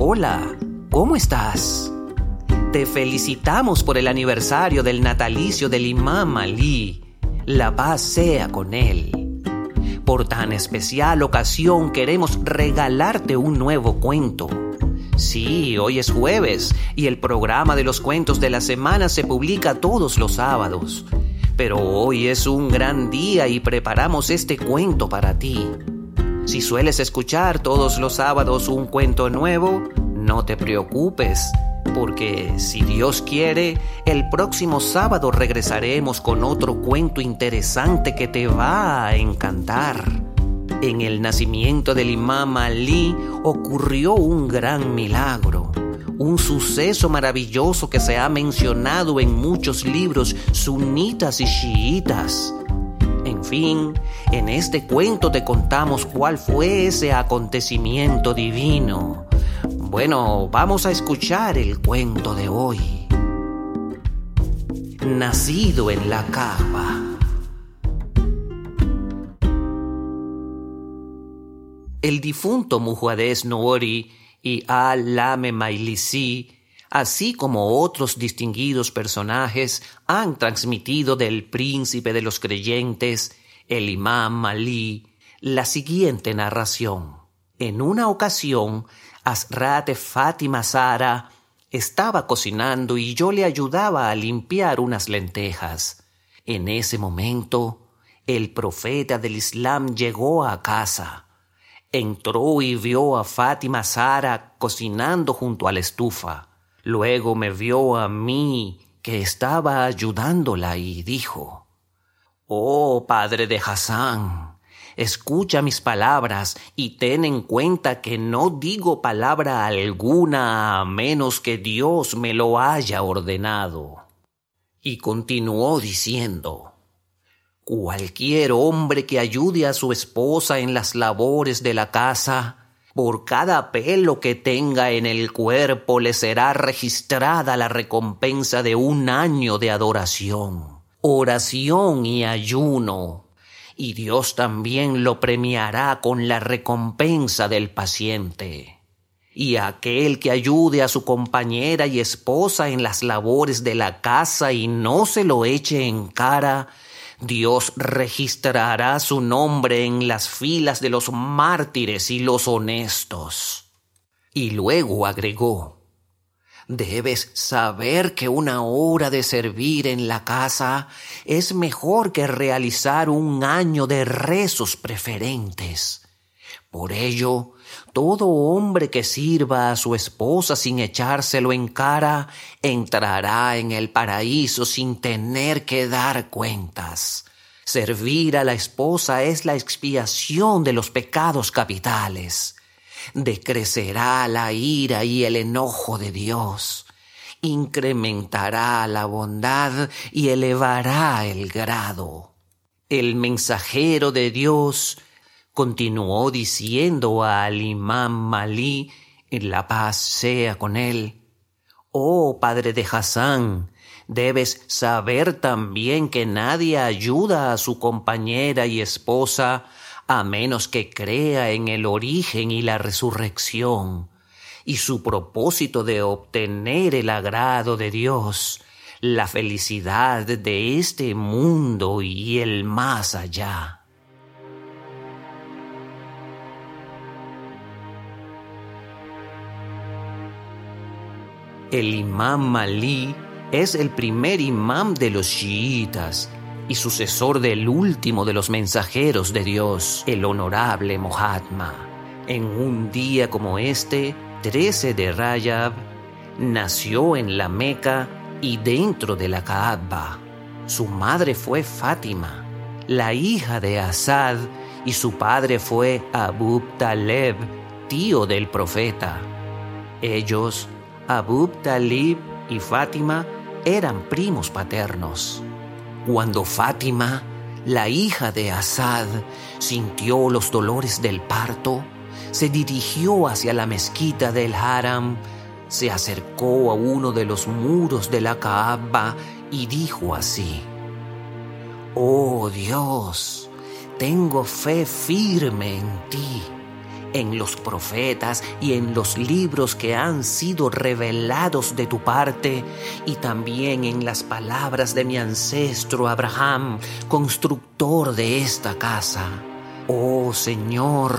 Hola, ¿cómo estás? Te felicitamos por el aniversario del natalicio del imam Ali. La paz sea con él. Por tan especial ocasión queremos regalarte un nuevo cuento. Sí, hoy es jueves y el programa de los cuentos de la semana se publica todos los sábados. Pero hoy es un gran día y preparamos este cuento para ti. Si sueles escuchar todos los sábados un cuento nuevo, no te preocupes, porque si Dios quiere, el próximo sábado regresaremos con otro cuento interesante que te va a encantar. En el nacimiento del imam Ali ocurrió un gran milagro, un suceso maravilloso que se ha mencionado en muchos libros sunitas y chiitas. En fin, en este cuento te contamos cuál fue ese acontecimiento divino. Bueno, vamos a escuchar el cuento de hoy. Nacido en la cava. El difunto Mujuades Noori y Al-Lame Mailisi así como otros distinguidos personajes, han transmitido del príncipe de los creyentes, el imam Malí, la siguiente narración. En una ocasión, Asrat Fátima Sara estaba cocinando y yo le ayudaba a limpiar unas lentejas. En ese momento, el profeta del Islam llegó a casa. Entró y vio a Fátima Sara cocinando junto a la estufa. Luego me vio a mí que estaba ayudándola y dijo, Oh padre de Hassan, escucha mis palabras y ten en cuenta que no digo palabra alguna a menos que Dios me lo haya ordenado. Y continuó diciendo, Cualquier hombre que ayude a su esposa en las labores de la casa, por cada pelo que tenga en el cuerpo le será registrada la recompensa de un año de adoración, oración y ayuno. Y Dios también lo premiará con la recompensa del paciente. Y aquel que ayude a su compañera y esposa en las labores de la casa y no se lo eche en cara, Dios registrará su nombre en las filas de los mártires y los honestos. Y luego agregó, Debes saber que una hora de servir en la casa es mejor que realizar un año de rezos preferentes. Por ello, todo hombre que sirva a su esposa sin echárselo en cara entrará en el paraíso sin tener que dar cuentas. Servir a la esposa es la expiación de los pecados capitales. Decrecerá la ira y el enojo de Dios. Incrementará la bondad y elevará el grado. El mensajero de Dios continuó diciendo al imam Malí, la paz sea con él, Oh padre de Hassan, debes saber también que nadie ayuda a su compañera y esposa a menos que crea en el origen y la resurrección, y su propósito de obtener el agrado de Dios, la felicidad de este mundo y el más allá. El imam Malí es el primer imam de los chiitas y sucesor del último de los mensajeros de Dios, el honorable Mohammed. En un día como este, 13 de Rayab, nació en la Meca y dentro de la Kaaba. Su madre fue Fátima, la hija de Asad, y su padre fue Abu Taleb, tío del profeta. Ellos Abub Talib y Fátima eran primos paternos. Cuando Fátima, la hija de Asad, sintió los dolores del parto, se dirigió hacia la mezquita del Haram, se acercó a uno de los muros de la Kaaba y dijo así, Oh Dios, tengo fe firme en ti en los profetas y en los libros que han sido revelados de tu parte, y también en las palabras de mi ancestro Abraham, constructor de esta casa. Oh Señor,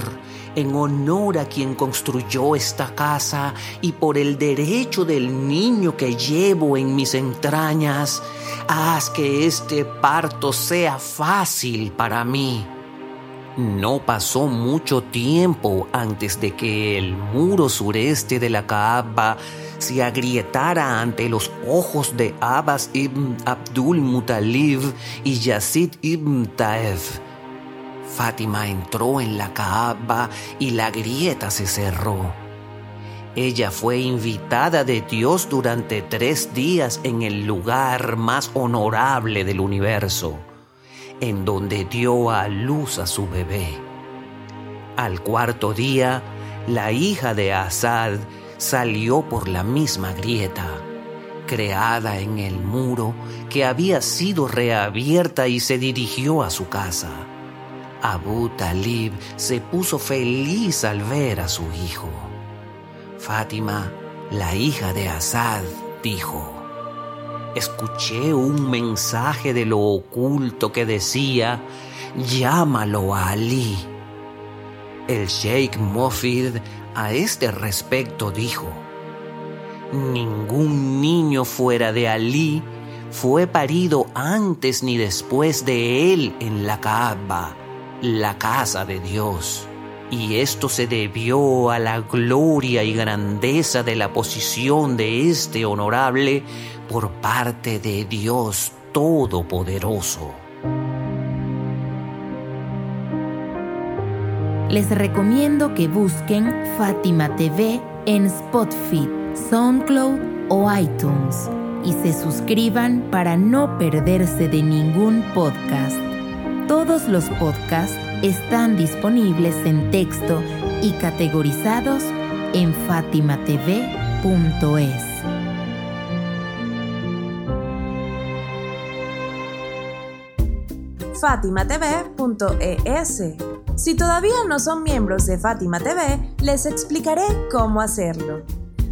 en honor a quien construyó esta casa y por el derecho del niño que llevo en mis entrañas, haz que este parto sea fácil para mí. No pasó mucho tiempo antes de que el muro sureste de la Kaaba se agrietara ante los ojos de Abbas ibn Abdul Muttalib y Yazid ibn Taef. Fátima entró en la Kaaba y la grieta se cerró. Ella fue invitada de Dios durante tres días en el lugar más honorable del universo, en donde dio a luz a su bebé. Al cuarto día, la hija de Asad salió por la misma grieta, creada en el muro que había sido reabierta y se dirigió a su casa. Abu Talib se puso feliz al ver a su hijo. Fátima, la hija de Asad, dijo, escuché un mensaje de lo oculto que decía, llámalo a Ali. El sheikh Mofid a este respecto dijo, ningún niño fuera de Ali fue parido antes ni después de él en la Kaaba la casa de Dios. Y esto se debió a la gloria y grandeza de la posición de este honorable por parte de Dios Todopoderoso. Les recomiendo que busquen Fátima TV en Spotify, SoundCloud o iTunes y se suscriban para no perderse de ningún podcast. Todos los podcasts están disponibles en texto y categorizados en fatimatv.es. fatimatv.es. Si todavía no son miembros de Fátima TV, les explicaré cómo hacerlo.